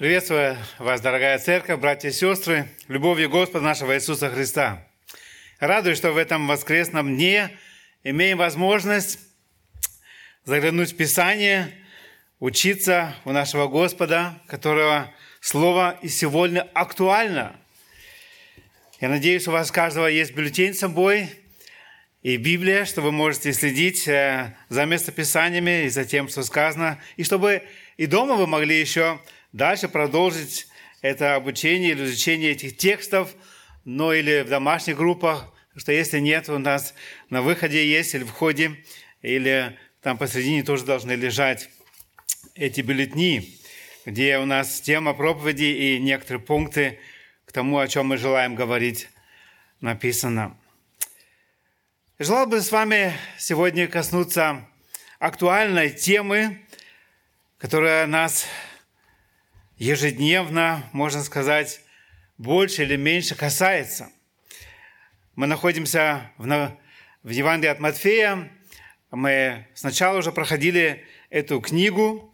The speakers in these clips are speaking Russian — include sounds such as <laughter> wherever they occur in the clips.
Приветствую вас, дорогая церковь, братья и сестры, любовью Господа нашего Иисуса Христа. Радуюсь, что в этом воскресном дне имеем возможность заглянуть в Писание, учиться у нашего Господа, которого Слово и сегодня актуально. Я надеюсь, у вас каждого есть бюллетень с собой и Библия, что вы можете следить э, за местописаниями и за тем, что сказано, и чтобы и дома вы могли еще дальше продолжить это обучение или изучение этих текстов, но или в домашних группах, что если нет, у нас на выходе есть или в входе, или там посредине тоже должны лежать эти бюллетни, где у нас тема проповеди и некоторые пункты к тому, о чем мы желаем говорить, написано. Желал бы с вами сегодня коснуться актуальной темы, которая нас ежедневно, можно сказать, больше или меньше касается. Мы находимся в, в Евангелии от Матфея. Мы сначала уже проходили эту книгу,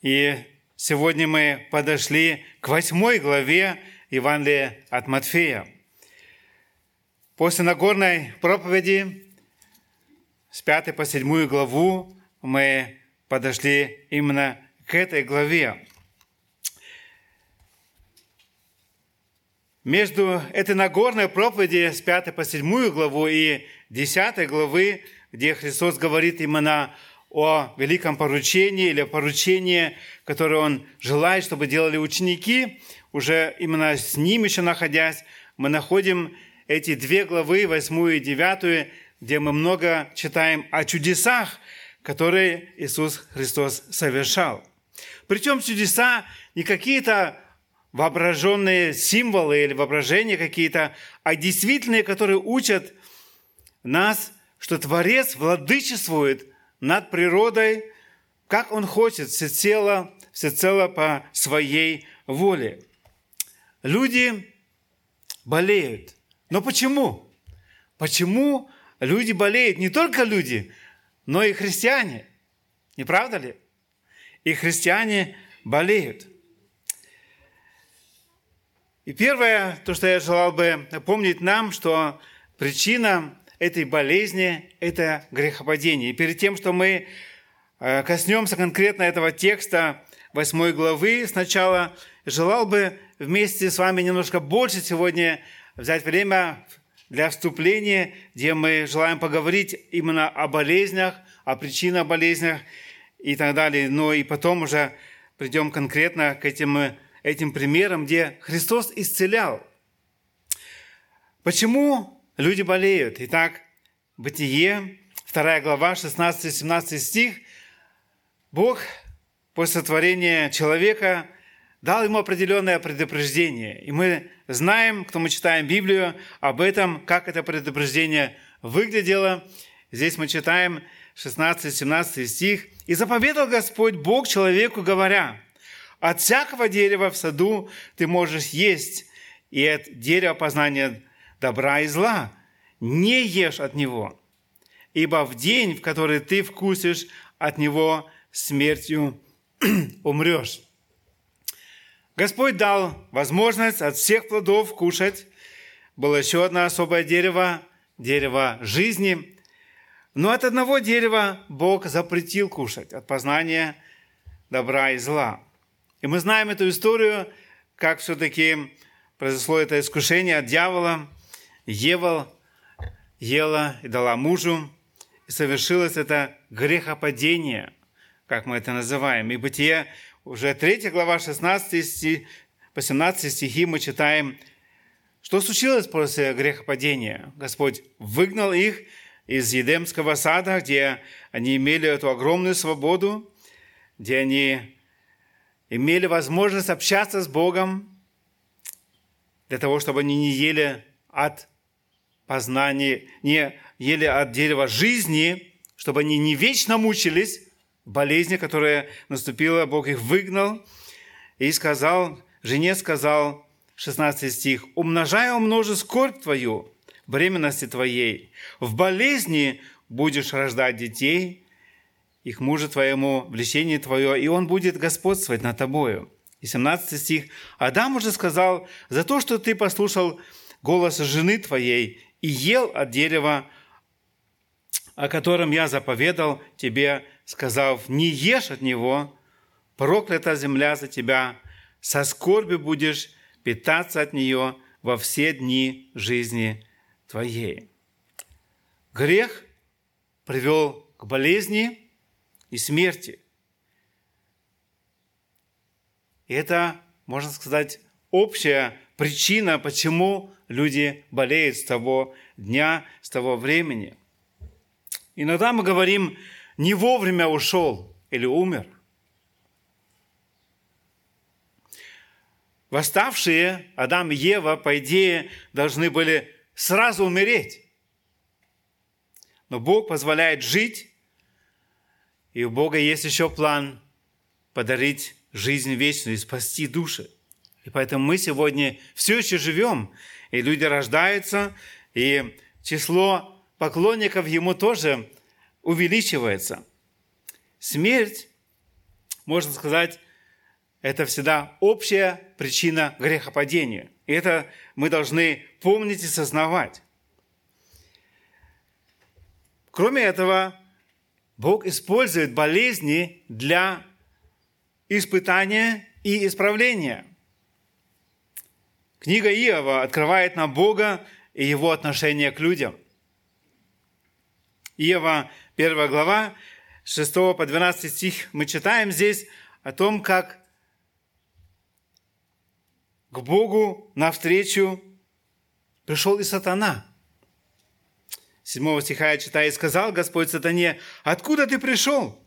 и сегодня мы подошли к восьмой главе Евангелия от Матфея. После Нагорной проповеди с пятой по седьмую главу мы подошли именно к этой главе. Между этой Нагорной проповеди с 5 по 7 главу и 10 главы, где Христос говорит именно о великом поручении или поручении, которое Он желает, чтобы делали ученики, уже именно с Ним еще находясь, мы находим эти две главы, восьмую и девятую, где мы много читаем о чудесах, которые Иисус Христос совершал. Причем чудеса не какие-то воображенные символы или воображения какие-то, а действительные, которые учат нас, что Творец владычествует над природой, как Он хочет, всецело, всецело по своей воле. Люди болеют. Но почему? Почему люди болеют? Не только люди, но и христиане. Не правда ли? И христиане болеют. И первое, то, что я желал бы напомнить нам, что причина этой болезни – это грехопадение. И перед тем, что мы э, коснемся конкретно этого текста 8 главы сначала, желал бы вместе с вами немножко больше сегодня взять время для вступления, где мы желаем поговорить именно о болезнях, о причинах болезнях и так далее. Но и потом уже придем конкретно к этим этим примером, где Христос исцелял. Почему люди болеют? Итак, Бытие, 2 глава, 16-17 стих. Бог после сотворения человека дал ему определенное предупреждение. И мы знаем, кто мы читаем Библию, об этом, как это предупреждение выглядело. Здесь мы читаем 16-17 стих. «И заповедал Господь Бог человеку, говоря, от всякого дерева в саду ты можешь есть, и от дерева познания добра и зла. Не ешь от него, ибо в день, в который ты вкусишь от него, смертью <clears throat> умрешь. Господь дал возможность от всех плодов кушать. Было еще одно особое дерево, дерево жизни. Но от одного дерева Бог запретил кушать, от познания добра и зла. И мы знаем эту историю, как все-таки произошло это искушение от дьявола. Ева ела и дала мужу, и совершилось это грехопадение, как мы это называем. И Бытие, уже 3 глава, 16 стих, 18 стихи мы читаем, что случилось после грехопадения. Господь выгнал их из Едемского сада, где они имели эту огромную свободу, где они имели возможность общаться с Богом для того, чтобы они не ели от познания, не ели от дерева жизни, чтобы они не вечно мучились в болезни, которая наступила, Бог их выгнал и сказал, жене сказал, 16 стих, «Умножая умножи скорбь твою, временности твоей, в болезни будешь рождать детей, их мужа твоему, влечение твое, и он будет господствовать над тобою. И 17 стих. Адам уже сказал, за то, что ты послушал голос жены твоей и ел от дерева, о котором я заповедал тебе, сказав, не ешь от него, проклята земля за тебя, со скорби будешь питаться от нее во все дни жизни твоей. Грех привел к болезни и смерти. И это, можно сказать, общая причина, почему люди болеют с того дня, с того времени. Иногда мы говорим, не вовремя ушел или умер. Восставшие Адам и Ева, по идее, должны были сразу умереть. Но Бог позволяет жить, и у Бога есть еще план подарить жизнь вечную и спасти души. И поэтому мы сегодня все еще живем, и люди рождаются, и число поклонников Ему тоже увеличивается. Смерть, можно сказать, это всегда общая причина грехопадения. И это мы должны помнить и сознавать. Кроме этого, Бог использует болезни для испытания и исправления. Книга Иова открывает нам Бога и его отношение к людям. Иова, 1 глава, 6 по 12 стих, мы читаем здесь о том, как к Богу навстречу пришел и сатана. Седьмого стиха я читаю, «И сказал Господь сатане, откуда ты пришел?»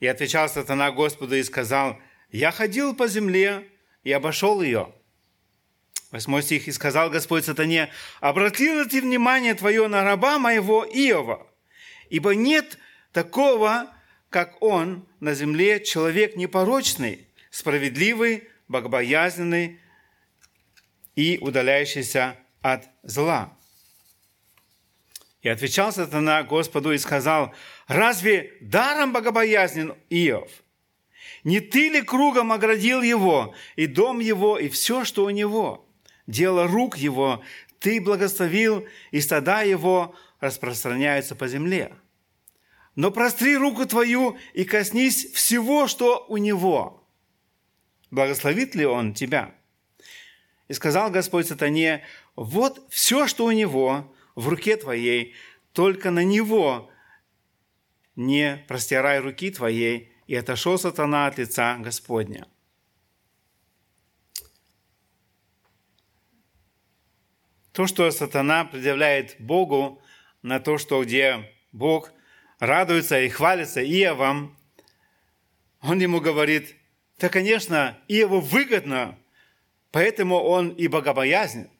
И отвечал сатана Господу и сказал, «Я ходил по земле и обошел ее». Восьмой стих, «И сказал Господь сатане, обратил ли ты внимание твое на раба моего Иова? Ибо нет такого, как он на земле, человек непорочный, справедливый, богобоязненный и удаляющийся от зла. И отвечал сатана Господу и сказал, разве даром богобоязнен Иов? Не ты ли кругом оградил его, и дом его, и все, что у него? Дело рук его ты благословил, и стада его распространяются по земле. Но простри руку твою и коснись всего, что у него благословит ли он тебя? И сказал Господь сатане, вот все, что у него в руке твоей, только на него не простирай руки твоей, и отошел сатана от лица Господня. То, что сатана предъявляет Богу на то, что где Бог радуется и хвалится Иовом, он ему говорит, то, конечно, Иову выгодно, поэтому он и богобоязнен.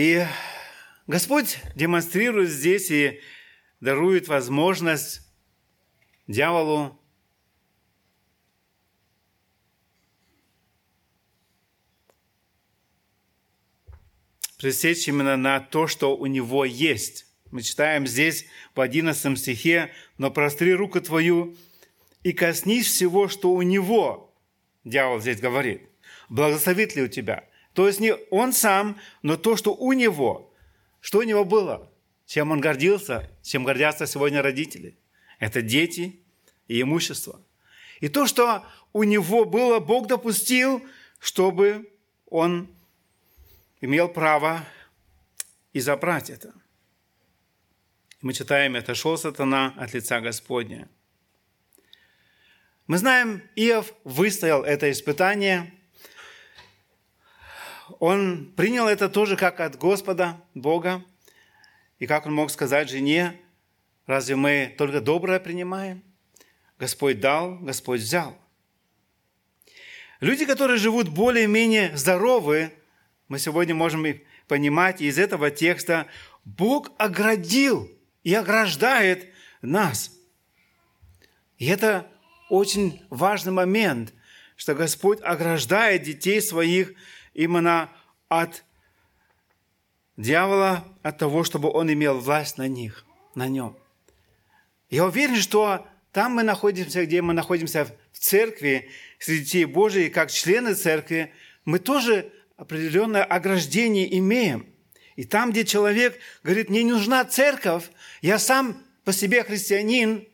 И Господь демонстрирует здесь и дарует возможность дьяволу пресечь именно на то, что у него есть. Мы читаем здесь в 11 стихе, «Но простри руку твою и коснись всего, что у него, дьявол здесь говорит, благословит ли у тебя. То есть не он сам, но то, что у него. Что у него было? Чем он гордился? Чем гордятся сегодня родители? Это дети и имущество. И то, что у него было, Бог допустил, чтобы он имел право и забрать это. Мы читаем, это шел сатана от лица Господня – мы знаем, Иов выстоял это испытание. Он принял это тоже как от Господа, Бога. И как он мог сказать жене, разве мы только доброе принимаем? Господь дал, Господь взял. Люди, которые живут более-менее здоровы, мы сегодня можем понимать из этого текста, Бог оградил и ограждает нас. И это очень важный момент, что Господь ограждает детей своих именно от дьявола, от того, чтобы он имел власть на них, на нем. Я уверен, что там мы находимся, где мы находимся в церкви, среди детей Божьих, как члены церкви, мы тоже определенное ограждение имеем. И там, где человек говорит, мне не нужна церковь, я сам по себе христианин,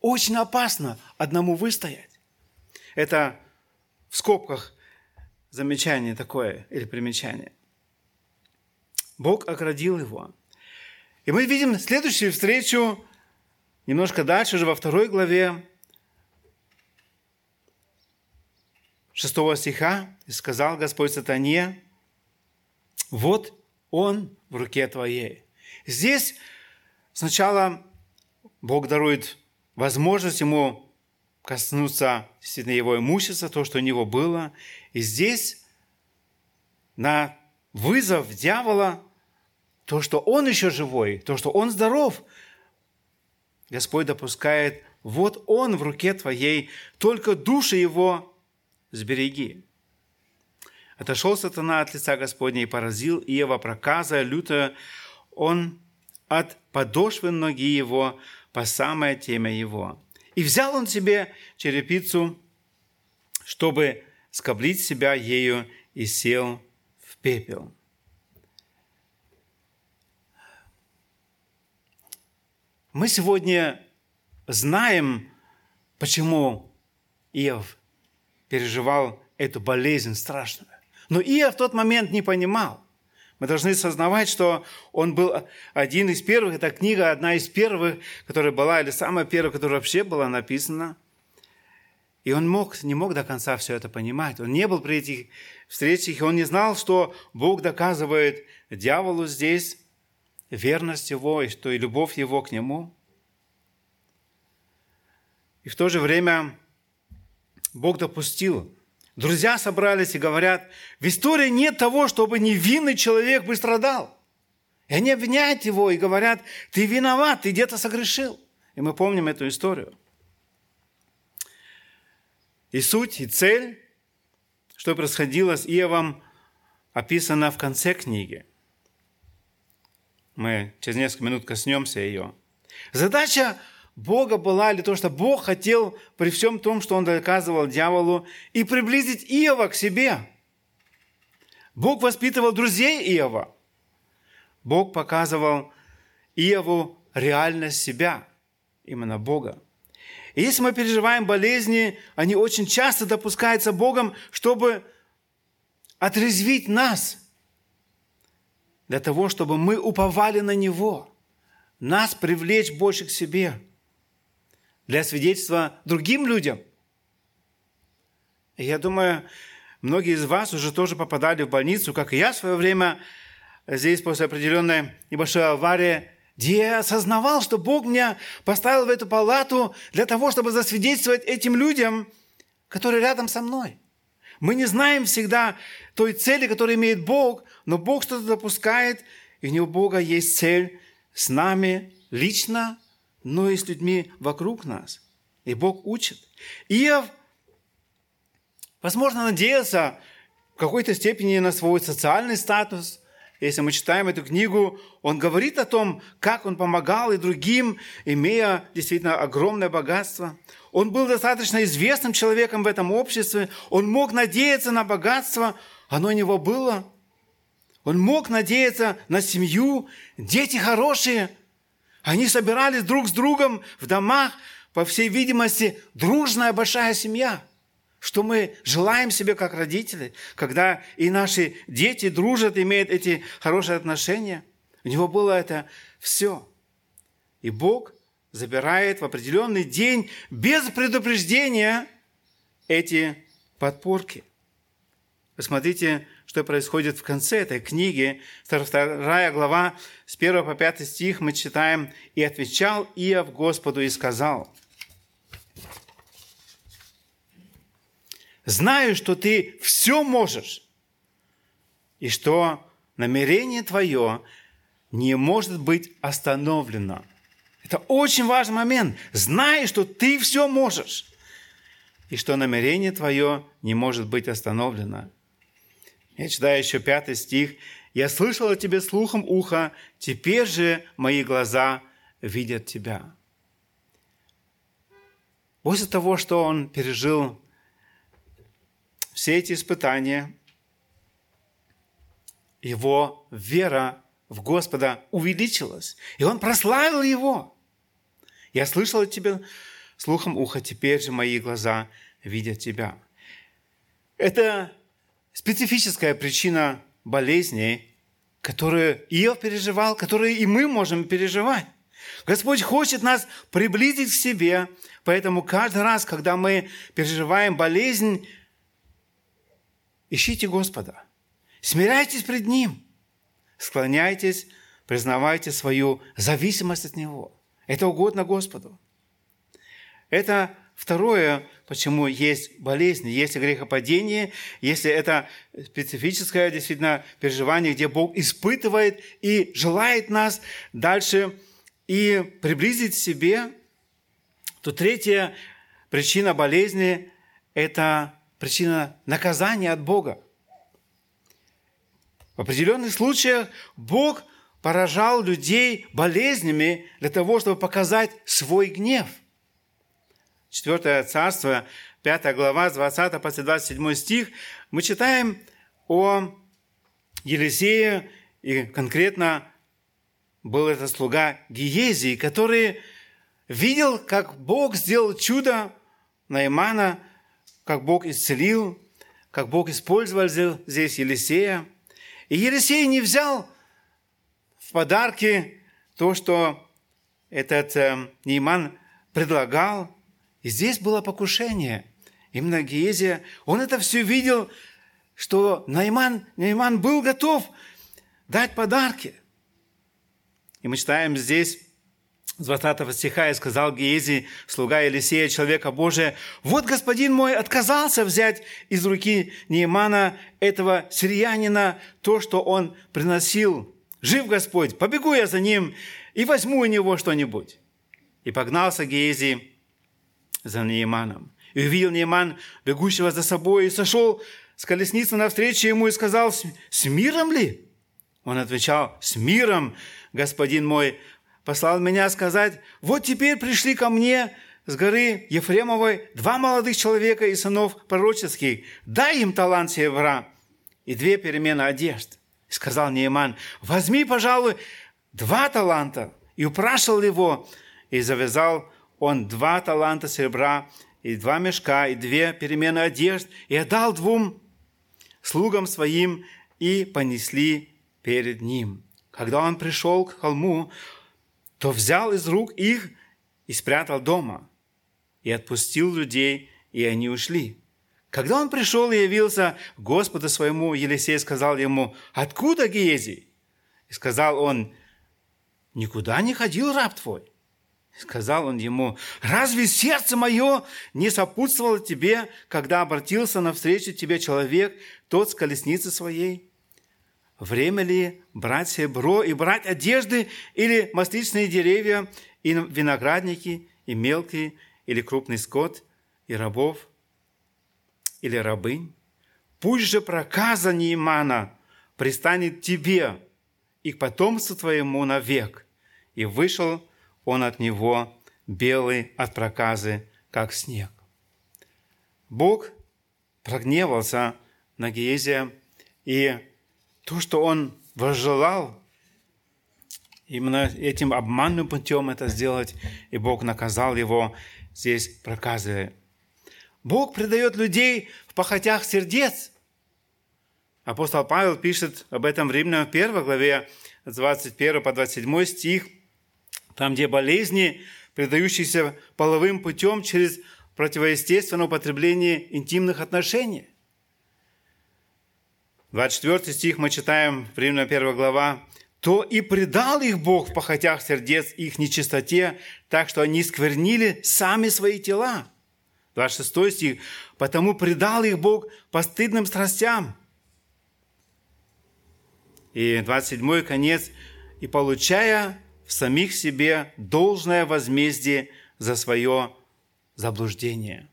очень опасно одному выстоять. Это в скобках замечание такое или примечание. Бог оградил его. И мы видим следующую встречу немножко дальше, уже во второй главе, 6 стиха, и сказал Господь сатане, вот он в руке твоей. Здесь сначала Бог дарует возможность ему коснуться действительно его имущества, то, что у него было. И здесь на вызов дьявола, то, что он еще живой, то, что он здоров, Господь допускает, вот он в руке твоей, только души его сбереги. Отошел сатана от лица Господня и поразил Иова проказа лютая, он от подошвы ноги его по самое темя его. И взял он себе черепицу, чтобы скоблить себя ею, и сел в пепел. Мы сегодня знаем, почему Иов переживал эту болезнь страшную. Но Иов в тот момент не понимал. Мы должны сознавать, что он был один из первых, эта книга одна из первых, которая была, или самая первая, которая вообще была написана. И он мог, не мог до конца все это понимать. Он не был при этих встречах, и он не знал, что Бог доказывает дьяволу здесь верность его, и что и любовь его к нему. И в то же время Бог допустил Друзья собрались и говорят, в истории нет того, чтобы невинный человек бы страдал. И они обвиняют его и говорят, ты виноват, ты где-то согрешил. И мы помним эту историю. И суть, и цель, что происходило с Иовом, описана в конце книги. Мы через несколько минут коснемся ее. Задача Бога была ли то, что Бог хотел при всем том, что Он доказывал дьяволу, и приблизить Иова к себе. Бог воспитывал друзей Иова. Бог показывал Иову реальность себя, именно Бога. И если мы переживаем болезни, они очень часто допускаются Богом, чтобы отрезвить нас, для того, чтобы мы уповали на Него, нас привлечь больше к себе – для свидетельства другим людям. И я думаю, многие из вас уже тоже попадали в больницу, как и я в свое время, здесь после определенной небольшой аварии, где я осознавал, что Бог меня поставил в эту палату для того, чтобы засвидетельствовать этим людям, которые рядом со мной. Мы не знаем всегда той цели, которую имеет Бог, но Бог что-то допускает, и у него Бога есть цель с нами лично, но и с людьми вокруг нас. И Бог учит. Иов, возможно, надеялся в какой-то степени на свой социальный статус. Если мы читаем эту книгу, он говорит о том, как он помогал и другим, имея действительно огромное богатство. Он был достаточно известным человеком в этом обществе. Он мог надеяться на богатство, оно у него было. Он мог надеяться на семью, дети хорошие – они собирались друг с другом в домах, по всей видимости, дружная большая семья. Что мы желаем себе как родители, когда и наши дети дружат, имеют эти хорошие отношения. У него было это все. И Бог забирает в определенный день без предупреждения эти подпорки. Посмотрите, что происходит в конце этой книги, вторая глава, с 1 по 5 стих мы читаем, «И отвечал Иов Господу и сказал, «Знаю, что ты все можешь, и что намерение твое не может быть остановлено». Это очень важный момент. Знай, что ты все можешь, и что намерение твое не может быть остановлено. Я читаю еще пятый стих. «Я слышал о тебе слухом уха, теперь же мои глаза видят тебя». после того, что он пережил все эти испытания, его вера в Господа увеличилась, и он прославил его. Я слышал от тебя слухом уха, теперь же мои глаза видят тебя. Это специфическая причина болезней, которую Иов переживал, которые и мы можем переживать. Господь хочет нас приблизить к себе, поэтому каждый раз, когда мы переживаем болезнь, ищите Господа, смиряйтесь пред Ним, склоняйтесь, признавайте свою зависимость от Него. Это угодно Господу. Это второе, почему есть болезнь, есть грехопадение, если это специфическое действительно переживание, где Бог испытывает и желает нас дальше и приблизить к себе, то третья причина болезни – это причина наказания от Бога. В определенных случаях Бог поражал людей болезнями для того, чтобы показать свой гнев. Четвертое царство, 5 глава, с 20 по 27 стих, мы читаем о Елисее и конкретно был это слуга Гиезии, который видел, как Бог сделал чудо Наймана, как Бог исцелил, как Бог использовал здесь Елисея. И Елисей не взял в подарки то, что этот э, Нейман предлагал. И здесь было покушение. Именно Гиезия, он это все видел, что Найман, Найман был готов дать подарки. И мы читаем здесь с 20 стиха, «И сказал Гиези, слуга Елисея, человека Божия, вот господин мой отказался взять из руки Неимана, этого сириянина, то, что он приносил. Жив Господь, побегу я за ним и возьму у него что-нибудь». И погнался Гиези за Неиманом. И увидел Неиман, бегущего за собой, и сошел с колесницы навстречу ему и сказал, «С миром ли?» Он отвечал, «С миром, господин мой, послал меня сказать, вот теперь пришли ко мне с горы Ефремовой два молодых человека и сынов пророческих, дай им талант серебра и две перемены одежд. И сказал Нееман, возьми, пожалуй, два таланта. И упрашивал его, и завязал он два таланта серебра, и два мешка, и две перемены одежд, и отдал двум слугам своим, и понесли перед ним. Когда он пришел к холму, то взял из рук их и спрятал дома, и отпустил людей, и они ушли. Когда он пришел и явился Господу своему, Елисей сказал ему, «Откуда Гиези?» И сказал он, «Никуда не ходил раб твой». Сказал он ему, «Разве сердце мое не сопутствовало тебе, когда обратился навстречу тебе человек, тот с колесницы своей?» Время ли брать серебро и брать одежды или масличные деревья и виноградники и мелкий или крупный скот и рабов или рабынь? Пусть же проказа Неймана пристанет тебе и к потомству твоему навек. И вышел он от него белый от проказы, как снег. Бог прогневался на Гезия и то, что он возжелал, именно этим обманным путем это сделать, и Бог наказал его здесь проказывая. Бог предает людей в похотях сердец. Апостол Павел пишет об этом в Римлянам 1 главе, с 21 по 27 стих, там, где болезни, предающиеся половым путем через противоестественное употребление интимных отношений. 24 стих мы читаем, Римляна 1 глава, «То и предал их Бог в похотях сердец их нечистоте, так что они сквернили сами свои тела». 26 стих, «Потому предал их Бог постыдным страстям». И 27 конец, «И получая в самих себе должное возмездие за свое заблуждение».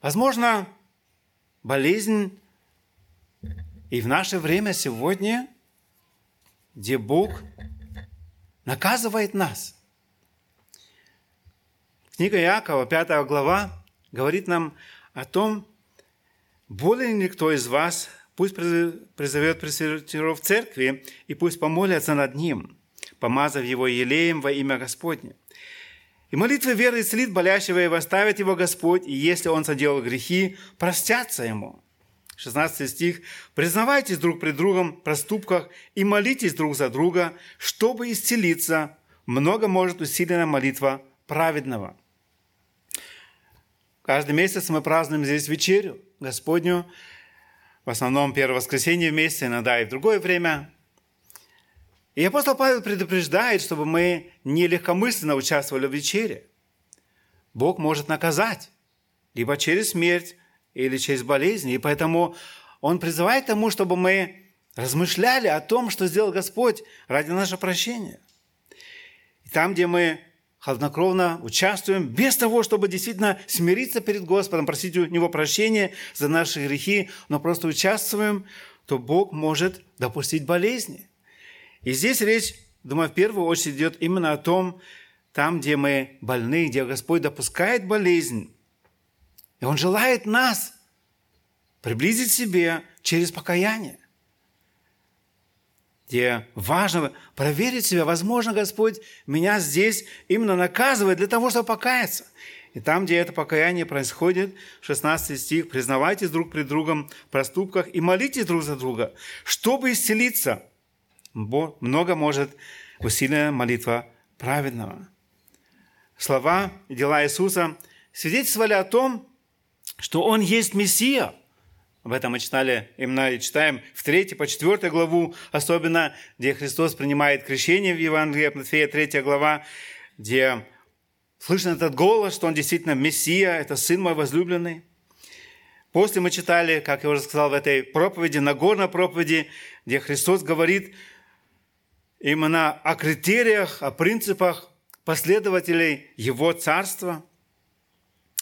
Возможно, болезнь и в наше время сегодня, где Бог наказывает нас. Книга Иакова, 5 глава, говорит нам о том, более ли кто из вас, пусть призовет пресвитеров церкви, и пусть помолятся над ним, помазав его елеем во имя Господне. И молитвы веры исцелит болящего, и восставит его Господь, и если он соделал грехи, простятся ему. 16 стих. «Признавайтесь друг пред другом в проступках и молитесь друг за друга, чтобы исцелиться. Много может усилена молитва праведного». Каждый месяц мы празднуем здесь вечерю Господню, в основном первое воскресенье вместе, иногда и в другое время. И апостол Павел предупреждает, чтобы мы не легкомысленно участвовали в вечере. Бог может наказать, либо через смерть, или через болезни. И поэтому он призывает к тому, чтобы мы размышляли о том, что сделал Господь ради нашего прощения. И там, где мы хладнокровно участвуем, без того, чтобы действительно смириться перед Господом, просить у Него прощения за наши грехи, но просто участвуем, то Бог может допустить болезни. И здесь речь, думаю, в первую очередь идет именно о том, там, где мы больны, где Господь допускает болезнь, и Он желает нас приблизить к себе через покаяние где важно проверить себя. Возможно, Господь меня здесь именно наказывает для того, чтобы покаяться. И там, где это покаяние происходит, 16 стих, признавайтесь друг пред другом в проступках и молитесь друг за друга, чтобы исцелиться. Много может усиленная молитва праведного. Слова и дела Иисуса свидетельствовали о том, что Он есть Мессия – об этом мы читали, именно и читаем в 3 по 4 главу, особенно, где Христос принимает крещение в Евангелии от Матфея, 3 глава, где слышно этот голос, что Он действительно Мессия, это Сын мой возлюбленный. После мы читали, как я уже сказал в этой проповеди, Нагорной проповеди, где Христос говорит именно о критериях, о принципах последователей Его Царства,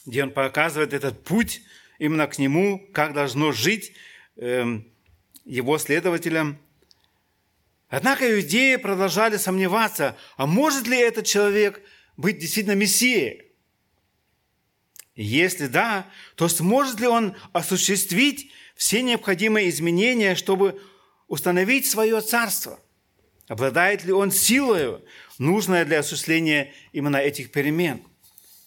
где Он показывает этот путь – именно к нему, как должно жить э, его следователям. Однако иудеи продолжали сомневаться, а может ли этот человек быть действительно Мессией? Если да, то сможет ли он осуществить все необходимые изменения, чтобы установить свое царство? Обладает ли он силой, нужной для осуществления именно этих перемен?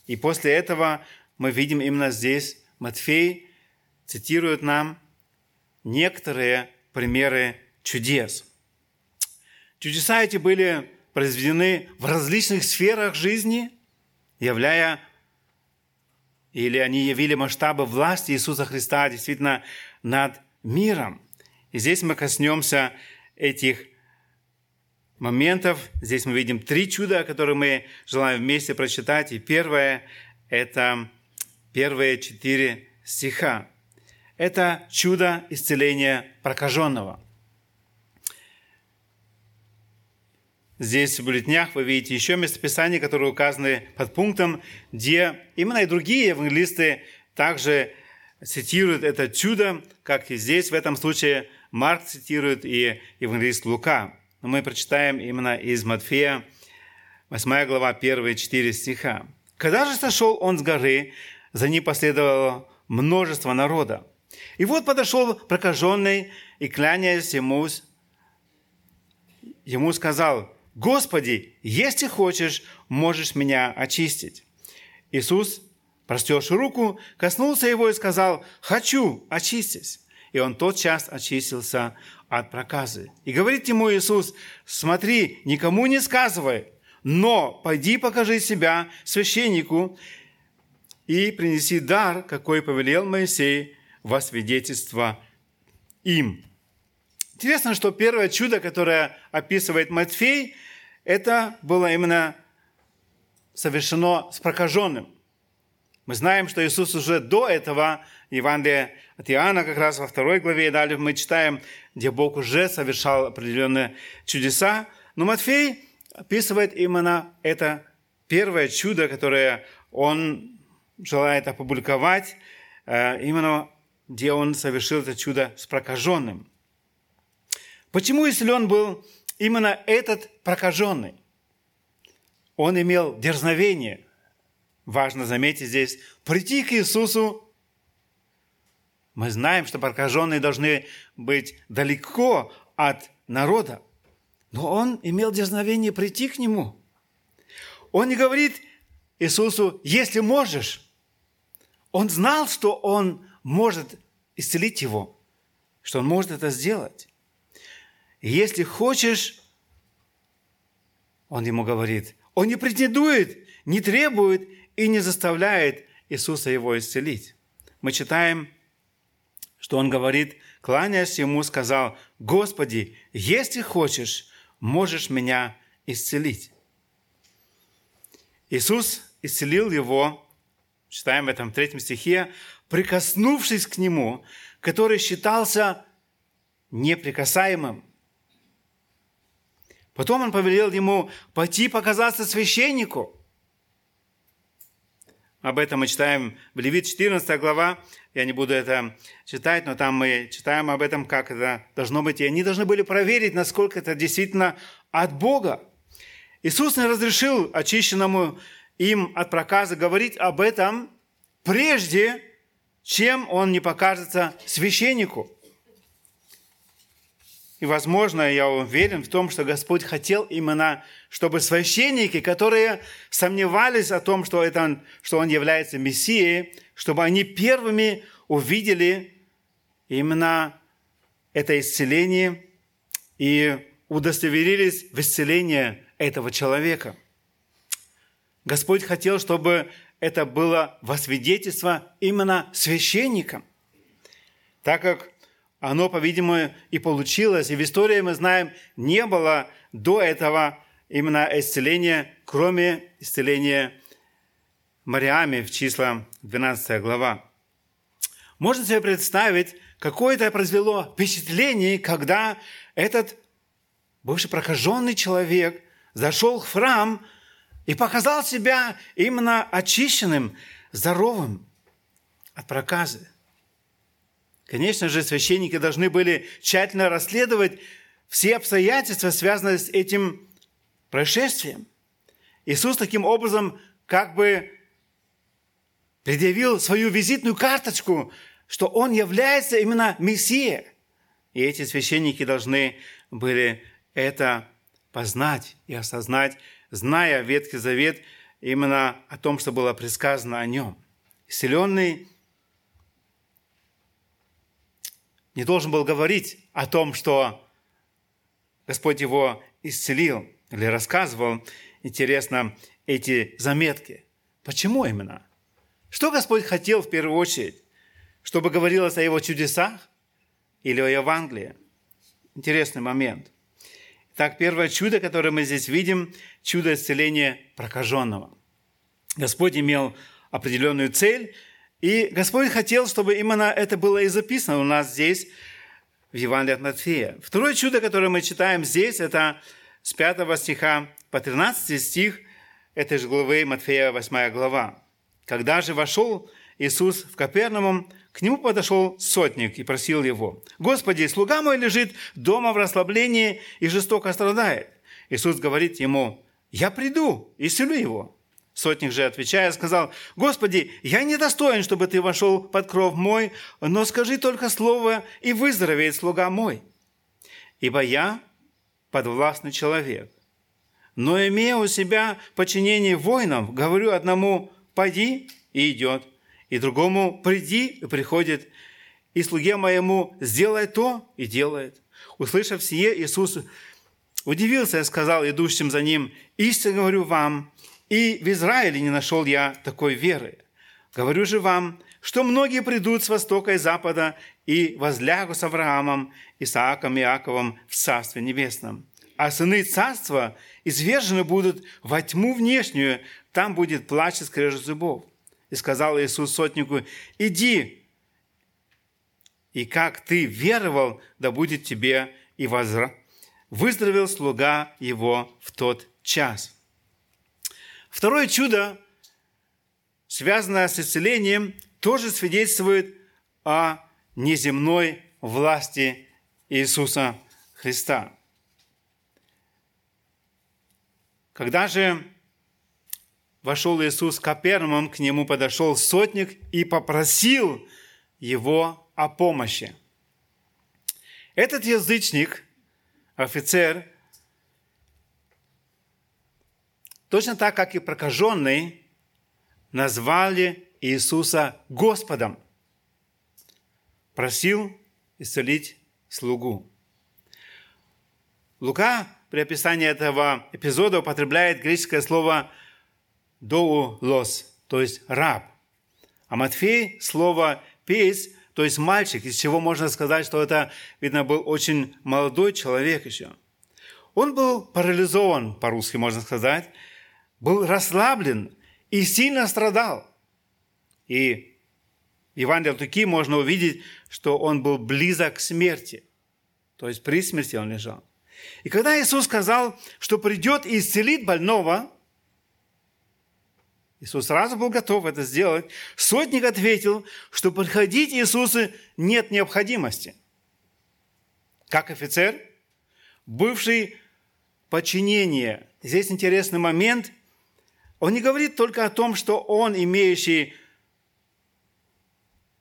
И после этого мы видим именно здесь Матфей цитирует нам некоторые примеры чудес. Чудеса эти были произведены в различных сферах жизни, являя или они явили масштабы власти Иисуса Христа действительно над миром. И здесь мы коснемся этих моментов. Здесь мы видим три чуда, которые мы желаем вместе прочитать. И первое – это первые четыре стиха. Это чудо исцеления прокаженного. Здесь в бюллетнях вы видите еще местописания, которые указаны под пунктом, где именно и другие евангелисты также цитируют это чудо, как и здесь, в этом случае Марк цитирует и евангелист Лука. Но мы прочитаем именно из Матфея, 8 глава, 1 4 стиха. «Когда же сошел он с горы, за ним последовало множество народа. И вот подошел прокаженный и, кляняясь ему, ему сказал, «Господи, если хочешь, можешь меня очистить». Иисус, простерши руку, коснулся его и сказал, «Хочу, очистись». И он тотчас очистился от проказы. И говорит ему Иисус, «Смотри, никому не сказывай, но пойди покажи себя священнику и принеси дар, какой повелел Моисей во свидетельство им. Интересно, что первое чудо, которое описывает Матфей, это было именно совершено с прокаженным. Мы знаем, что Иисус уже до этого, Евангелие от Иоанна, как раз во второй главе, и далее мы читаем, где Бог уже совершал определенные чудеса. Но Матфей описывает именно это первое чудо, которое он желает опубликовать, э, именно где он совершил это чудо с прокаженным. Почему исцелен был именно этот прокаженный? Он имел дерзновение, важно заметить здесь, прийти к Иисусу. Мы знаем, что прокаженные должны быть далеко от народа. Но он имел дерзновение прийти к нему. Он не говорит Иисусу, если можешь. Он знал, что он может исцелить его, что он может это сделать. Если хочешь, он ему говорит, он не претендует, не требует и не заставляет Иисуса его исцелить. Мы читаем, что он говорит, кланяясь ему, сказал, «Господи, если хочешь, можешь меня исцелить». Иисус исцелил его, читаем в этом третьем стихе, прикоснувшись к нему, который считался неприкасаемым. Потом он повелел ему пойти показаться священнику. Об этом мы читаем в Левит 14 глава. Я не буду это читать, но там мы читаем об этом, как это должно быть. И они должны были проверить, насколько это действительно от Бога. Иисус не разрешил очищенному им от проказа говорить об этом прежде, чем он не покажется священнику. И, возможно, я уверен в том, что Господь хотел именно, чтобы священники, которые сомневались о том, что, это, что Он является Мессией, чтобы они первыми увидели именно это исцеление и удостоверились в исцелении этого человека. Господь хотел, чтобы это было во свидетельство именно священникам, так как оно, по-видимому, и получилось. И в истории мы знаем, не было до этого именно исцеления, кроме исцеления Мариами в числа 12 глава. Можно себе представить, какое это произвело впечатление, когда этот бывший прокаженный человек зашел в храм и показал себя именно очищенным, здоровым от проказы. Конечно же, священники должны были тщательно расследовать все обстоятельства, связанные с этим происшествием. Иисус таким образом как бы предъявил свою визитную карточку, что Он является именно Мессией. И эти священники должны были это познать и осознать, зная Ветхий Завет именно о том, что было предсказано о нем. Исцеленный не должен был говорить о том, что Господь его исцелил или рассказывал, интересно, эти заметки. Почему именно? Что Господь хотел в первую очередь? Чтобы говорилось о его чудесах или о Евангелии? Интересный момент. Так, первое чудо, которое мы здесь видим, чудо исцеления прокаженного. Господь имел определенную цель – и Господь хотел, чтобы именно это было и записано у нас здесь, в Евангелии от Матфея. Второе чудо, которое мы читаем здесь, это с 5 стиха по 13 стих этой же главы Матфея, 8 глава. «Когда же вошел Иисус в Капернаум, к нему подошел сотник и просил его, «Господи, слуга мой лежит дома в расслаблении и жестоко страдает». Иисус говорит ему, «Я приду и исцелю его». Сотник же, отвечая, сказал, «Господи, я не достоин, чтобы ты вошел под кров мой, но скажи только слово, и выздоровеет слуга мой. Ибо я подвластный человек. Но имея у себя подчинение воинам, говорю одному, пойди, и идет, и другому, приди, и приходит, и слуге моему, сделай то, и делает». Услышав сие, Иисус удивился и сказал идущим за ним, «Истинно говорю вам, и в Израиле не нашел я такой веры. Говорю же вам, что многие придут с востока и запада и возлягут с Авраамом, Исааком и Иаковом в Царстве Небесном. А сыны Царства извержены будут во тьму внешнюю, там будет плач и скрежет зубов. И сказал Иисус сотнику, иди, и как ты веровал, да будет тебе и возра. Выздоровел слуга его в тот час. Второе чудо, связанное с исцелением, тоже свидетельствует о неземной власти Иисуса Христа. Когда же вошел Иисус в Капернаум, к нему подошел сотник и попросил его о помощи. Этот язычник, офицер, точно так, как и прокаженный, назвали Иисуса Господом. Просил исцелить слугу. Лука при описании этого эпизода употребляет греческое слово «доулос», то есть «раб». А Матфей – слово «пейс», то есть «мальчик», из чего можно сказать, что это, видно, был очень молодой человек еще. Он был парализован, по-русски можно сказать, был расслаблен и сильно страдал. И в Евангелии Луки можно увидеть, что он был близок к смерти. То есть при смерти он лежал. И когда Иисус сказал, что придет и исцелит больного, Иисус сразу был готов это сделать. Сотник ответил, что приходить Иисусу нет необходимости. Как офицер, бывший подчинение. Здесь интересный момент. Он не говорит только о том, что он, имеющий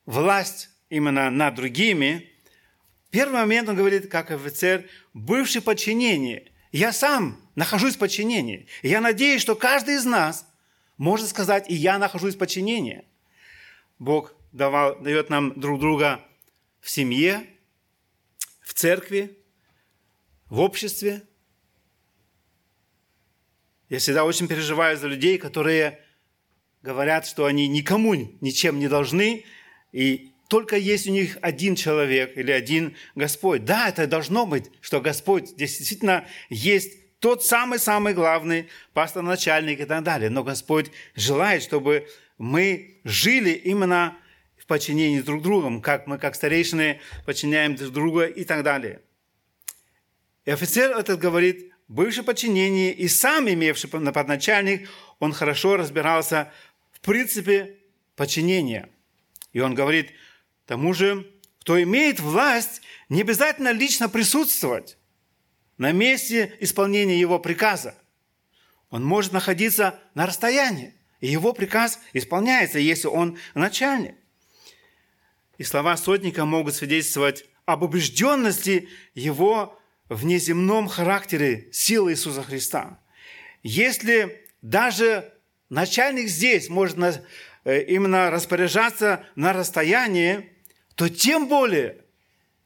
власть именно над другими, Первый момент он говорит, как офицер, бывший подчинение. Я сам нахожусь в подчинении. Я надеюсь, что каждый из нас может сказать, и я нахожусь в подчинении. Бог давал, дает нам друг друга в семье, в церкви, в обществе. Я всегда очень переживаю за людей, которые говорят, что они никому ничем не должны, и только есть у них один человек или один Господь. Да, это должно быть, что Господь здесь действительно есть тот самый-самый главный пастор-начальник и так далее. Но Господь желает, чтобы мы жили именно в подчинении друг другу, как мы, как старейшины, подчиняем друг друга и так далее. И офицер этот говорит, бывший подчинение и сам имевший подначальник, он хорошо разбирался в принципе подчинения. И он говорит, тому же, кто имеет власть, не обязательно лично присутствовать на месте исполнения его приказа. Он может находиться на расстоянии, и его приказ исполняется, если он начальник. И слова сотника могут свидетельствовать об убежденности его внеземном характере силы Иисуса Христа. Если даже начальник здесь может э, именно распоряжаться на расстоянии, то тем более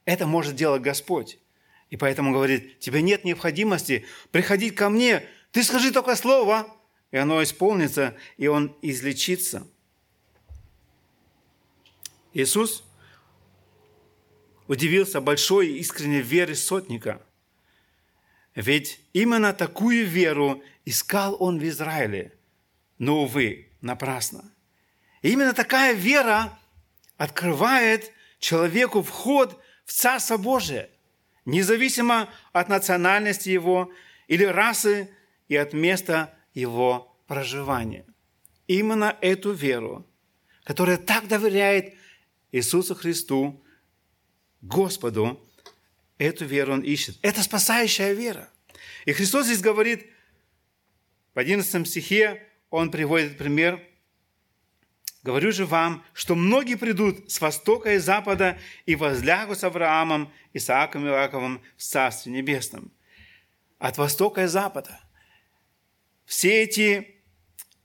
это может делать Господь. И поэтому говорит, тебе нет необходимости приходить ко мне. Ты скажи только слово, и оно исполнится, и он излечится. Иисус удивился большой искренней вере сотника. Ведь именно такую веру искал он в Израиле. Но, увы, напрасно. И именно такая вера открывает человеку вход в Царство Божие, независимо от национальности его или расы и от места его проживания. Именно эту веру, которая так доверяет Иисусу Христу, Господу, эту веру он ищет. Это спасающая вера. И Христос здесь говорит, в 11 стихе он приводит пример – Говорю же вам, что многие придут с востока и запада и возлягут с Авраамом, Исааком и Иаковом в Царстве Небесном. От востока и запада. Все эти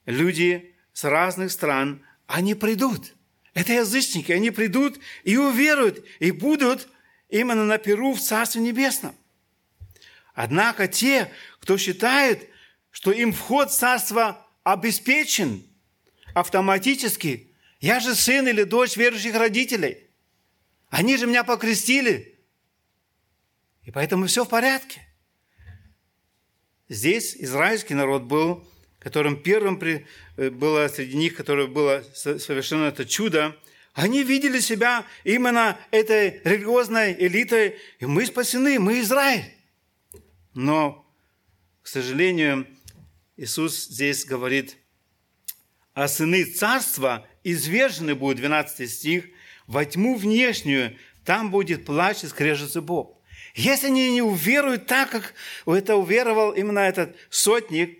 люди с разных стран, они придут. Это язычники, они придут и уверуют, и будут именно на Перу в Царстве Небесном. Однако те, кто считает, что им вход в Царство обеспечен – автоматически. Я же сын или дочь верующих родителей. Они же меня покрестили. И поэтому все в порядке. Здесь израильский народ был, которым первым при, э, было среди них, которое было совершено это чудо, они видели себя именно этой религиозной элитой, и мы спасены, мы Израиль. Но, к сожалению, Иисус здесь говорит а сыны царства извержены будут, 12 стих, во тьму внешнюю, там будет плач и скрежет зубов. Если они не уверуют так, как это уверовал именно этот сотник,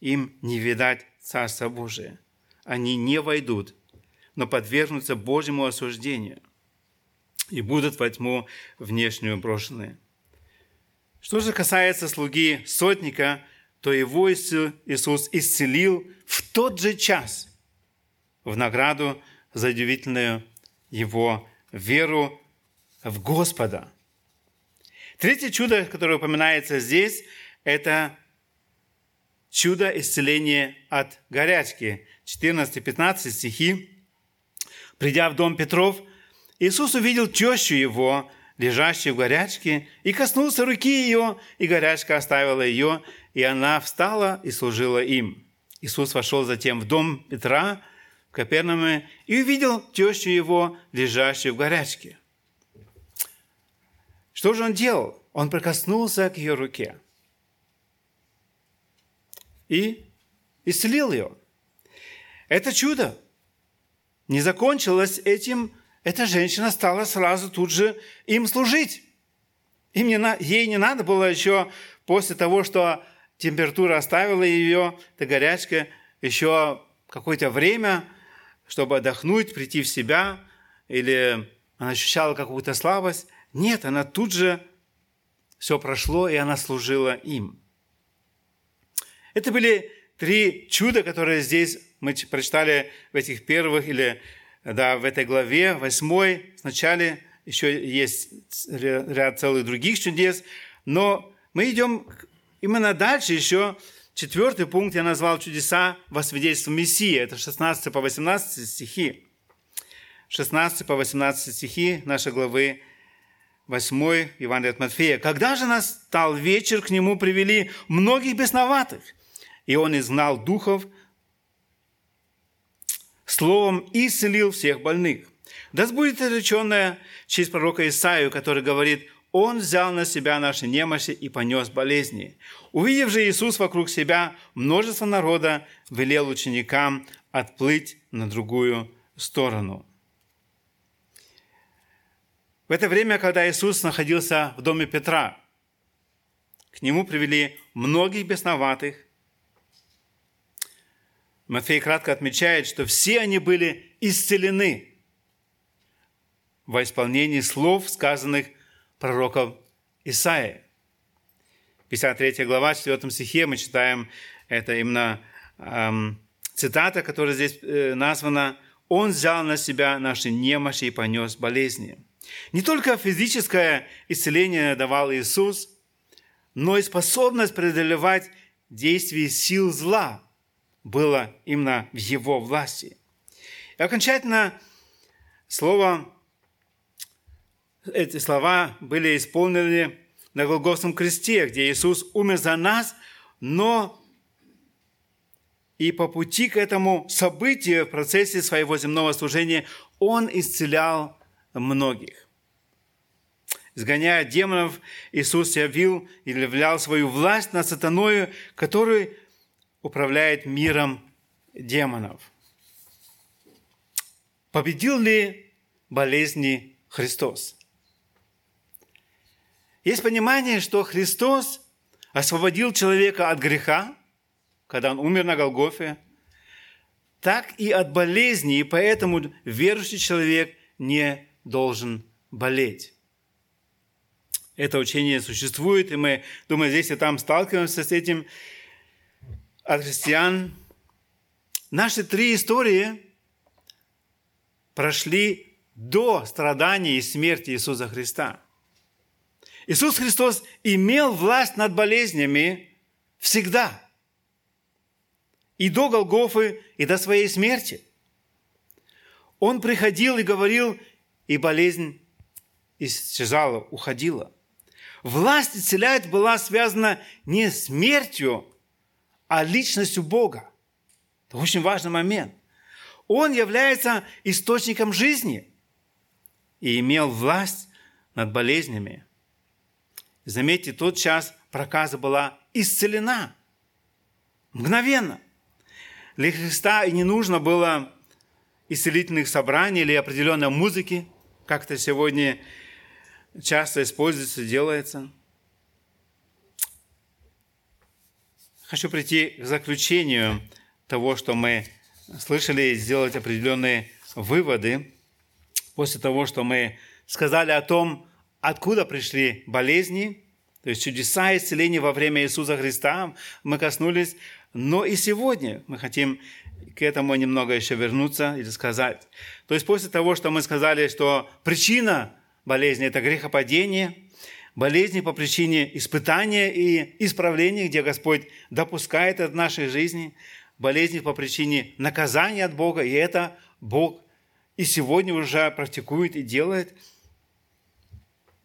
им не видать Царство Божие. Они не войдут, но подвергнутся Божьему осуждению и будут во тьму внешнюю брошены. Что же касается слуги сотника, то его Иисус исцелил в тот же час в награду за удивительную его веру в Господа. Третье чудо, которое упоминается здесь, это чудо исцеления от горячки. 14-15 стихи. Придя в дом Петров, Иисус увидел тещу его, лежащую в горячке, и коснулся руки ее, и горячка оставила ее, и она встала и служила им. Иисус вошел затем в дом Петра в Капернауме и увидел тещу его, лежащую в горячке. Что же он делал? Он прикоснулся к ее руке и исцелил ее. Это чудо не закончилось этим. Эта женщина стала сразу тут же им служить. Ей не надо было еще после того, что температура оставила ее, эта горячка, еще какое-то время, чтобы отдохнуть, прийти в себя, или она ощущала какую-то слабость. Нет, она тут же все прошло, и она служила им. Это были три чуда, которые здесь мы прочитали в этих первых или да, в этой главе, восьмой. Вначале еще есть ряд целых других чудес, но мы идем именно дальше еще. Четвертый пункт я назвал чудеса во свидетельство Мессии. Это 16 по 18 стихи. 16 по 18 стихи нашей главы 8 Евангелия от Матфея. «Когда же настал вечер, к нему привели многих бесноватых, и он изгнал духов, словом исцелил всех больных. Да будет изреченное через пророка Исаию, который говорит, «Он взял на себя наши немощи и понес болезни». Увидев же Иисус вокруг себя множество народа, велел ученикам отплыть на другую сторону. В это время, когда Иисус находился в доме Петра, к нему привели многих бесноватых, Матфей кратко отмечает, что все они были исцелены во исполнении слов, сказанных пророком Исаия. 53 глава, 4 стихе мы читаем, это именно эм, цитата, которая здесь э, названа «Он взял на себя наши немощи и понес болезни». Не только физическое исцеление давал Иисус, но и способность преодолевать действия сил зла – было именно в его власти. И окончательно слово, эти слова были исполнены на Голгофском кресте, где Иисус умер за нас, но и по пути к этому событию в процессе своего земного служения Он исцелял многих. Сгоняя демонов, Иисус явил и являл свою власть над сатаною, который управляет миром демонов. Победил ли болезни Христос? Есть понимание, что Христос освободил человека от греха, когда он умер на Голгофе, так и от болезни, и поэтому верующий человек не должен болеть. Это учение существует, и мы, думаю, здесь и там сталкиваемся с этим от христиан. Наши три истории прошли до страдания и смерти Иисуса Христа. Иисус Христос имел власть над болезнями всегда. И до Голгофы, и до своей смерти. Он приходил и говорил, и болезнь исчезала, уходила. Власть исцеляет была связана не смертью, а личностью Бога. Это очень важный момент. Он является источником жизни и имел власть над болезнями. Заметьте, тот час проказа была исцелена. Мгновенно. Для Христа и не нужно было исцелительных собраний или определенной музыки, как это сегодня часто используется, делается – хочу прийти к заключению того, что мы слышали, сделать определенные выводы. После того, что мы сказали о том, откуда пришли болезни, то есть чудеса исцеления во время Иисуса Христа, мы коснулись. Но и сегодня мы хотим к этому немного еще вернуться или сказать. То есть после того, что мы сказали, что причина болезни – это грехопадение, болезни по причине испытания и исправления, где Господь допускает от нашей жизни, болезни по причине наказания от Бога, и это Бог и сегодня уже практикует и делает –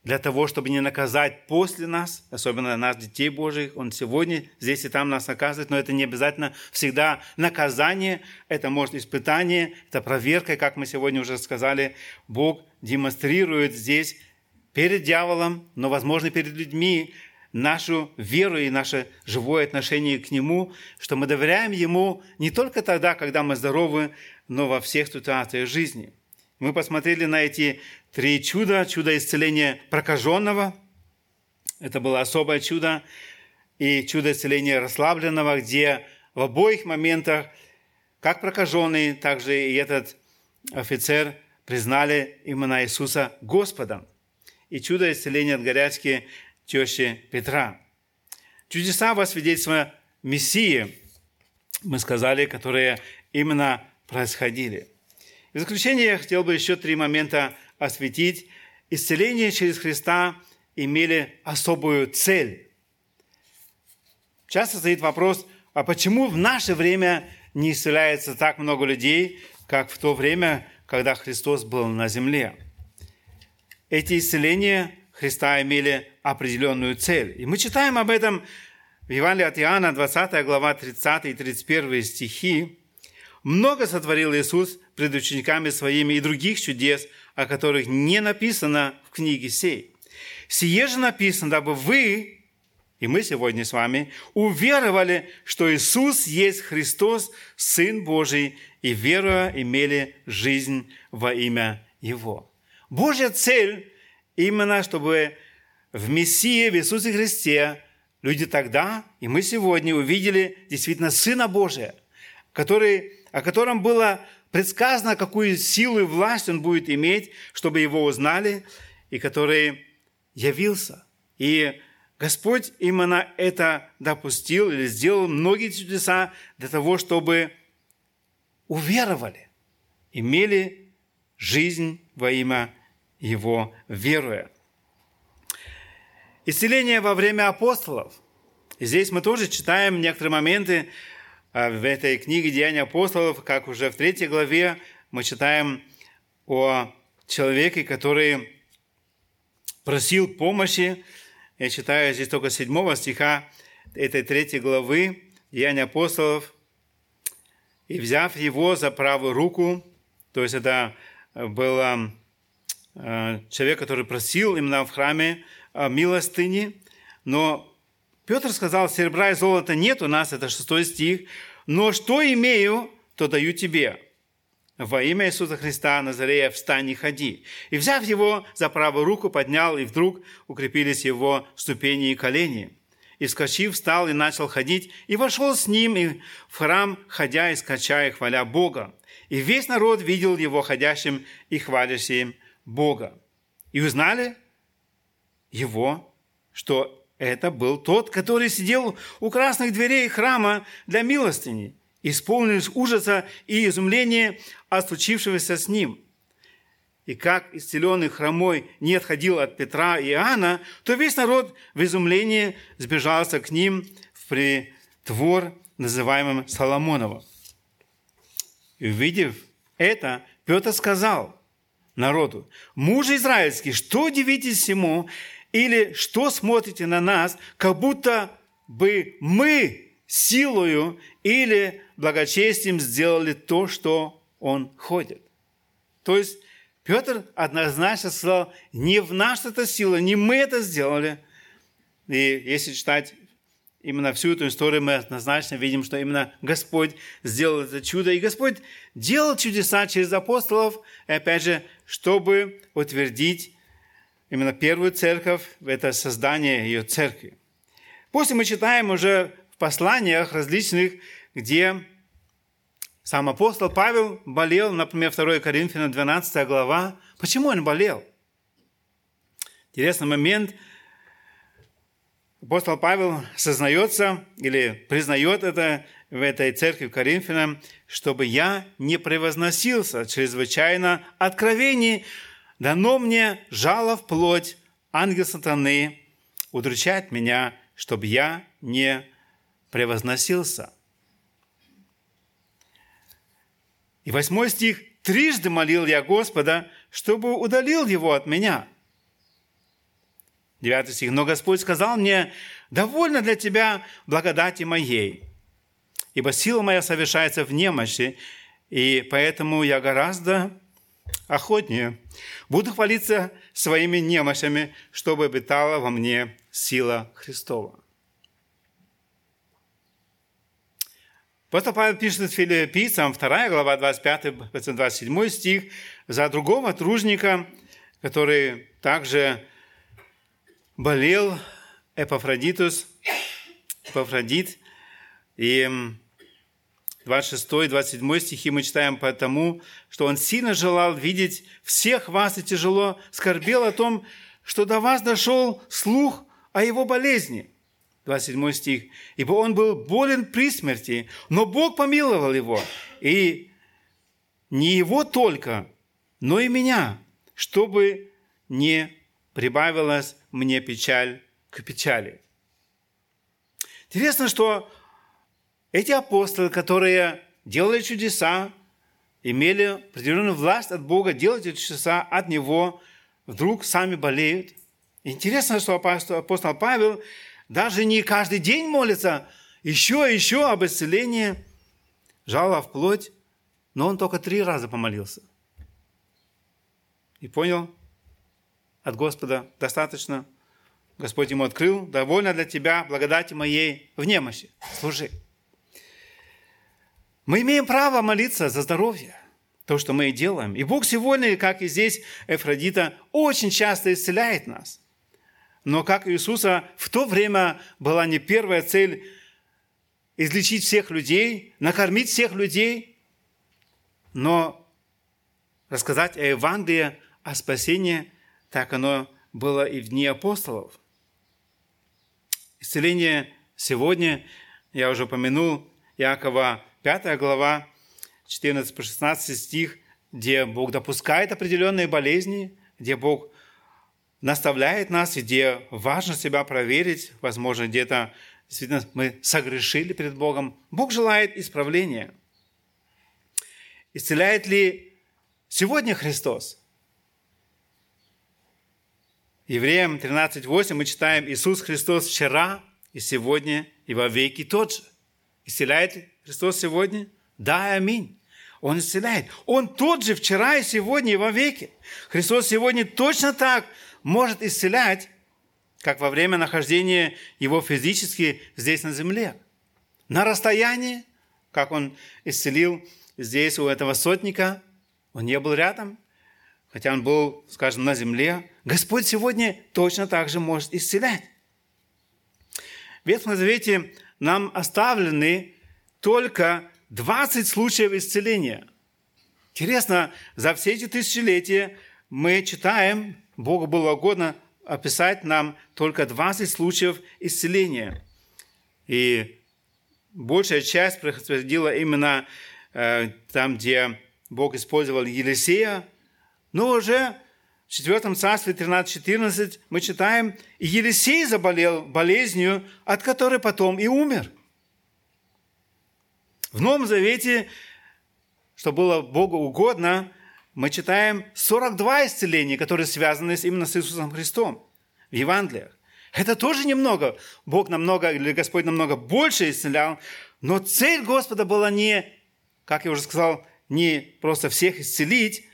для того, чтобы не наказать после нас, особенно нас, детей Божьих. Он сегодня здесь и там нас наказывает, но это не обязательно всегда наказание, это может испытание, это проверка, как мы сегодня уже сказали. Бог демонстрирует здесь перед дьяволом, но, возможно, перед людьми нашу веру и наше живое отношение к Нему, что мы доверяем Ему не только тогда, когда мы здоровы, но во всех ситуациях жизни – мы посмотрели на эти три чуда. Чудо исцеления прокаженного. Это было особое чудо. И чудо исцеления расслабленного, где в обоих моментах, как прокаженный, так же и этот офицер признали именно Иисуса Господом. И чудо исцеления от горячки тещи Петра. Чудеса во свидетельство Мессии, мы сказали, которые именно происходили. В заключение я хотел бы еще три момента осветить. Исцеление через Христа имели особую цель. Часто стоит вопрос, а почему в наше время не исцеляется так много людей, как в то время, когда Христос был на земле? Эти исцеления Христа имели определенную цель. И мы читаем об этом в Евангелии от Иоанна, 20 глава, 30 и 31 стихи. Много сотворил Иисус пред учениками своими и других чудес, о которых не написано в книге сей. Сие же написано, дабы вы, и мы сегодня с вами, уверовали, что Иисус есть Христос, Сын Божий, и веруя имели жизнь во имя Его. Божья цель именно, чтобы в Мессии, в Иисусе Христе, люди тогда, и мы сегодня увидели действительно Сына Божия, который о котором было предсказано, какую силу и власть он будет иметь, чтобы его узнали, и который явился. И Господь именно это допустил или сделал многие чудеса для того, чтобы уверовали, имели жизнь во имя Его веруя. Исцеление во время апостолов. Здесь мы тоже читаем некоторые моменты, а в этой книге «Деяния апостолов», как уже в третьей главе, мы читаем о человеке, который просил помощи. Я читаю здесь только седьмого стиха этой третьей главы «Деяния апостолов». «И взяв его за правую руку», то есть это был э, человек, который просил именно в храме э, милостыни, но Петр сказал, серебра и золота нет у нас, это шестой стих, но что имею, то даю тебе. Во имя Иисуса Христа Назарея встань и ходи. И взяв его за правую руку, поднял, и вдруг укрепились его ступени и колени. И вскочив, встал и начал ходить, и вошел с ним и в храм, ходя и скачая, и хваля Бога. И весь народ видел его ходящим и хвалящим Бога. И узнали его, что это был тот, который сидел у красных дверей храма для милостыни, исполнились ужаса и изумления от случившегося с ним. И как исцеленный хромой не отходил от Петра и Иоанна, то весь народ в изумлении сбежался к ним в притвор, называемым Соломоновым. И увидев это, Петр сказал народу, «Мужи израильские, что удивитесь всему? Или что смотрите на нас, как будто бы мы силою или благочестием сделали то, что он ходит. То есть Петр однозначно сказал, не в наша это сила, не мы это сделали. И если читать именно всю эту историю, мы однозначно видим, что именно Господь сделал это чудо. И Господь делал чудеса через апостолов, и опять же, чтобы утвердить именно первую церковь, это создание ее церкви. После мы читаем уже в посланиях различных, где Сам апостол Павел болел, например, 2 Коринфянам 12 глава. Почему он болел? Интересный момент. Апостол Павел сознается или признает это в этой церкви в Коринфянам, чтобы я не превозносился чрезвычайно откровений, дано мне жало в плоть, ангел сатаны удручает меня, чтобы я не превозносился. И восьмой стих. «Трижды молил я Господа, чтобы удалил его от меня». Девятый стих. «Но Господь сказал мне, довольно для тебя благодати моей, ибо сила моя совершается в немощи, и поэтому я гораздо охотнее буду хвалиться своими немощами, чтобы обитала во мне сила Христова». Апостол Павел пишет филиппийцам, 2 глава, 25-27 стих, за другого тружника, который также болел, Эпофродитус, Эпофродит, и 26-27 стихи мы читаем потому, что он сильно желал видеть всех вас и тяжело скорбел о том, что до вас дошел слух о его болезни. 27 стих. «Ибо он был болен при смерти, но Бог помиловал его, и не его только, но и меня, чтобы не прибавилась мне печаль к печали». Интересно, что эти апостолы, которые делали чудеса, имели определенную власть от Бога делать эти чудеса от Него, вдруг сами болеют. Интересно, что апостол Павел даже не каждый день молится, еще и еще об исцелении, жало в плоть, но он только три раза помолился. И понял, от Господа достаточно. Господь ему открыл, довольно для тебя благодати моей в немощи. Служи. Мы имеем право молиться за здоровье, то, что мы и делаем. И Бог сегодня, как и здесь Эфродита, очень часто исцеляет нас. Но как Иисуса в то время была не первая цель излечить всех людей, накормить всех людей, но рассказать о Евангелии, о спасении, так оно было и в дни апостолов. Исцеление сегодня, я уже упомянул, Якова 5 глава, 14-16 стих, где Бог допускает определенные болезни, где Бог наставляет нас, где важно себя проверить, возможно, где-то действительно мы согрешили перед Богом. Бог желает исправления. Исцеляет ли сегодня Христос? Евреям 13.8 мы читаем, Иисус Христос вчера и сегодня и во веки тот же. Исцеляет Христос сегодня? Да, аминь. Он исцеляет. Он тот же вчера и сегодня и во веки. Христос сегодня точно так может исцелять, как во время нахождения его физически здесь на земле. На расстоянии, как он исцелил здесь у этого сотника, он не был рядом, хотя он был, скажем, на земле. Господь сегодня точно так же может исцелять. В Ветхом Завете нам оставлены только 20 случаев исцеления. Интересно, за все эти тысячелетия мы читаем Богу было угодно описать нам только 20 случаев исцеления. И большая часть происходила именно э, там, где Бог использовал Елисея. Но уже в 4 царстве 13-14 мы читаем, и Елисей заболел болезнью, от которой потом и умер. В Новом Завете, что было Богу угодно, мы читаем 42 исцеления, которые связаны именно с Иисусом Христом в Евангелиях. Это тоже немного. Бог намного, или Господь намного больше исцелял, но цель Господа была не, как я уже сказал, не просто всех исцелить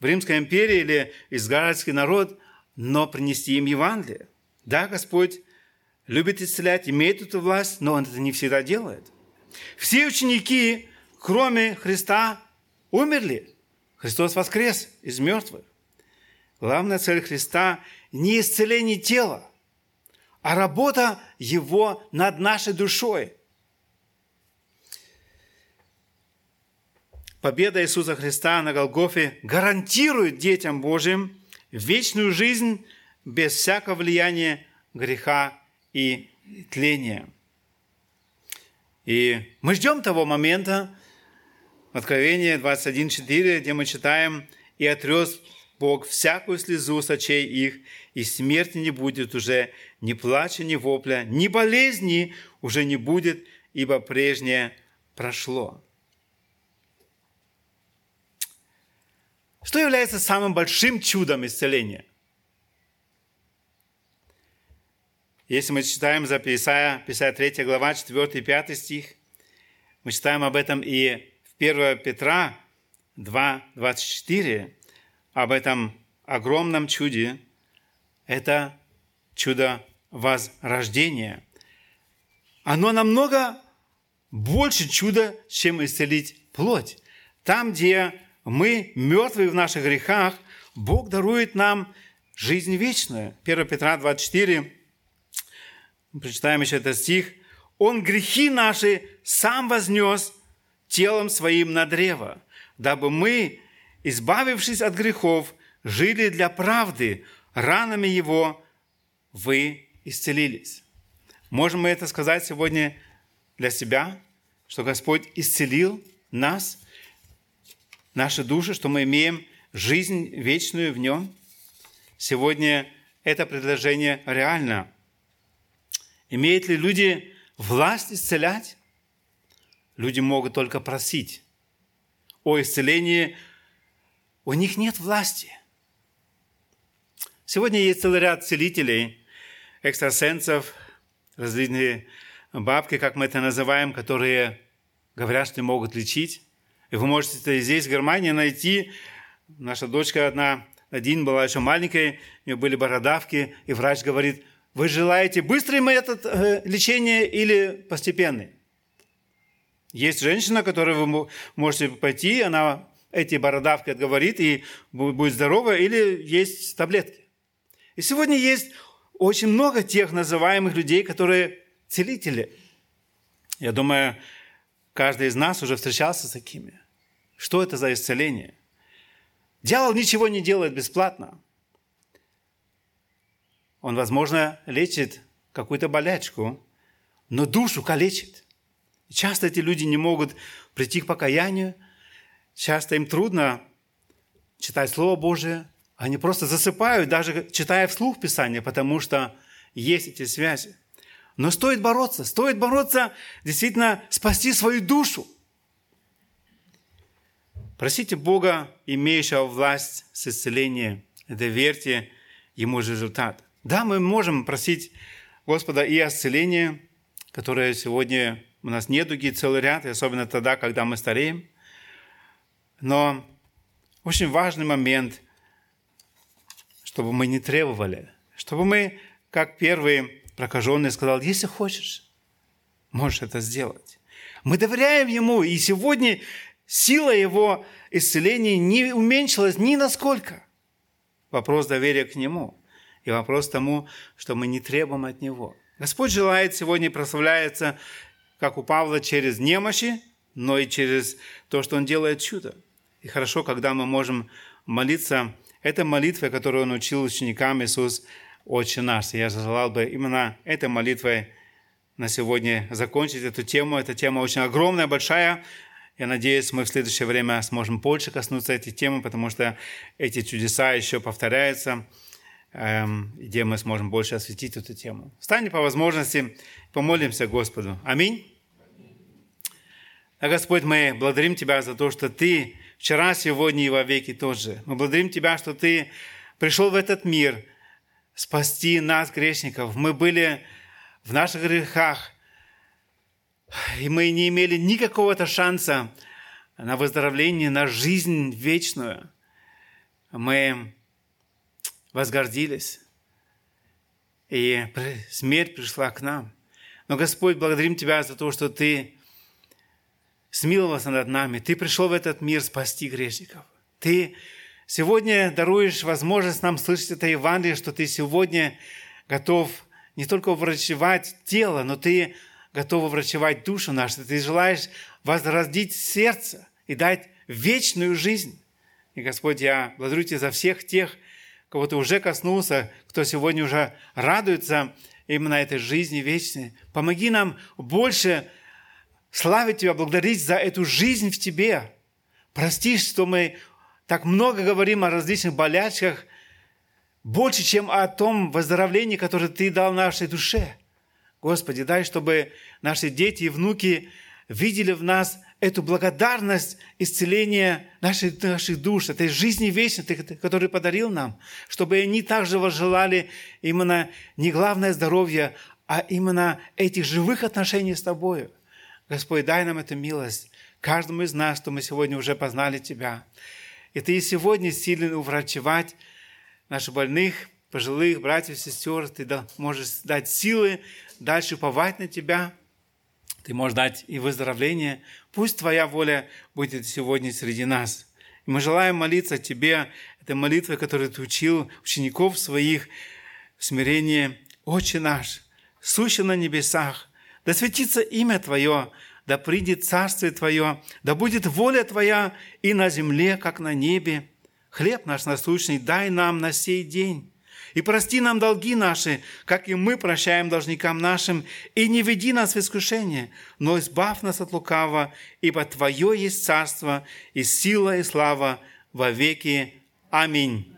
в Римской империи или израильский народ, но принести им Евангелие. Да, Господь любит исцелять, имеет эту власть, но Он это не всегда делает. Все ученики, кроме Христа, умерли. Христос воскрес из мертвых. Главная цель Христа – не исцеление тела, а работа Его над нашей душой. Победа Иисуса Христа на Голгофе гарантирует детям Божьим вечную жизнь без всякого влияния греха и тления. И мы ждем того момента, в Откровении 21.4, где мы читаем, «И отрез Бог всякую слезу с очей их, и смерти не будет уже, ни плача, ни вопля, ни болезни уже не будет, ибо прежнее прошло». Что является самым большим чудом исцеления? Если мы читаем за Исаия, 53 глава, 4 и 5 стих, мы читаем об этом и в 1 Петра 2, 24, об этом огромном чуде. Это чудо возрождения. Оно намного больше чуда, чем исцелить плоть. Там, где мы мертвые в наших грехах, Бог дарует нам жизнь вечную. 1 Петра 24, прочитаем еще этот стих. «Он грехи наши сам вознес телом своим на древо, дабы мы, избавившись от грехов, жили для правды, ранами Его вы исцелились». Можем мы это сказать сегодня для себя, что Господь исцелил нас – наши души, что мы имеем жизнь вечную в Нем. Сегодня это предложение реально. Имеют ли люди власть исцелять? Люди могут только просить о исцелении. У них нет власти. Сегодня есть целый ряд целителей, экстрасенсов, различные бабки, как мы это называем, которые говорят, что могут лечить. Вы можете здесь, в Германии, найти. Наша дочка одна, один была еще маленькой, у нее были бородавки, и врач говорит, вы желаете быстрый метод э, лечения или постепенный? Есть женщина, которой вы можете пойти, она эти бородавки отговорит и будет здорова, или есть таблетки. И сегодня есть очень много тех называемых людей, которые целители. Я думаю, Каждый из нас уже встречался с такими. Что это за исцеление? Дьявол ничего не делает бесплатно. Он, возможно, лечит какую-то болячку, но душу калечит. Часто эти люди не могут прийти к покаянию, часто им трудно читать Слово Божие, они просто засыпают, даже читая вслух Писание, потому что есть эти связи. Но стоит бороться, стоит бороться, действительно спасти свою душу. Просите Бога, имеющего власть с исцеления, доверьте Ему результат. Да, мы можем просить Господа и исцеления, которое сегодня у нас недуги целый ряд, и особенно тогда, когда мы стареем. Но очень важный момент, чтобы мы не требовали, чтобы мы, как первые прокаженный сказал, если хочешь, можешь это сделать. Мы доверяем Ему, и сегодня сила Его исцеления не уменьшилась ни насколько. Вопрос доверия к Нему и вопрос тому, что мы не требуем от Него. Господь желает сегодня прославляется, как у Павла, через немощи, но и через то, что Он делает чудо. И хорошо, когда мы можем молиться, это молитва, которую Он учил ученикам Иисус, Отче наш. Я желал бы именно этой молитвой на сегодня закончить эту тему. Эта тема очень огромная, большая. Я надеюсь, мы в следующее время сможем больше коснуться этой темы, потому что эти чудеса еще повторяются, эм, где мы сможем больше осветить эту тему. Встань по возможности, помолимся Господу. Аминь. А Господь, мы благодарим Тебя за то, что Ты вчера, сегодня и во веки тот же. Мы благодарим Тебя, что Ты пришел в этот мир – спасти нас, грешников. Мы были в наших грехах, и мы не имели никакого-то шанса на выздоровление, на жизнь вечную. Мы возгордились, и смерть пришла к нам. Но, Господь, благодарим Тебя за то, что Ты смиловался над нами. Ты пришел в этот мир спасти грешников. Ты Сегодня даруешь возможность нам слышать это Евангелие, что ты сегодня готов не только врачевать тело, но ты готов врачевать душу нашу. Ты желаешь возродить сердце и дать вечную жизнь. И, Господь, я благодарю Тебя за всех тех, кого Ты уже коснулся, кто сегодня уже радуется именно этой жизни вечной. Помоги нам больше славить Тебя, благодарить за эту жизнь в Тебе. Прости, что мы так много говорим о различных болячках, больше, чем о том выздоровлении, которое Ты дал нашей душе. Господи, дай, чтобы наши дети и внуки видели в нас эту благодарность исцеления наших, наших душ, этой жизни вечной, которую подарил нам, чтобы они также возжелали именно не главное здоровье, а именно этих живых отношений с Тобою. Господь, дай нам эту милость, каждому из нас, что мы сегодня уже познали Тебя. И Ты и сегодня силен уврачевать наших больных, пожилых, братьев, сестер. Ты можешь дать силы дальше уповать на Тебя – ты можешь дать и выздоровление. Пусть Твоя воля будет сегодня среди нас. И мы желаем молиться Тебе, этой молитвой, которую Ты учил учеников своих в смирении. Отче наш, сущий на небесах, да светится имя Твое, да придет Царствие Твое, да будет воля Твоя и на земле, как на небе. Хлеб наш насущный дай нам на сей день и прости нам долги наши, как и мы прощаем должникам нашим, и не веди нас в искушение, но избавь нас от лукава, ибо Твое есть царство, и сила, и слава во веки. Аминь.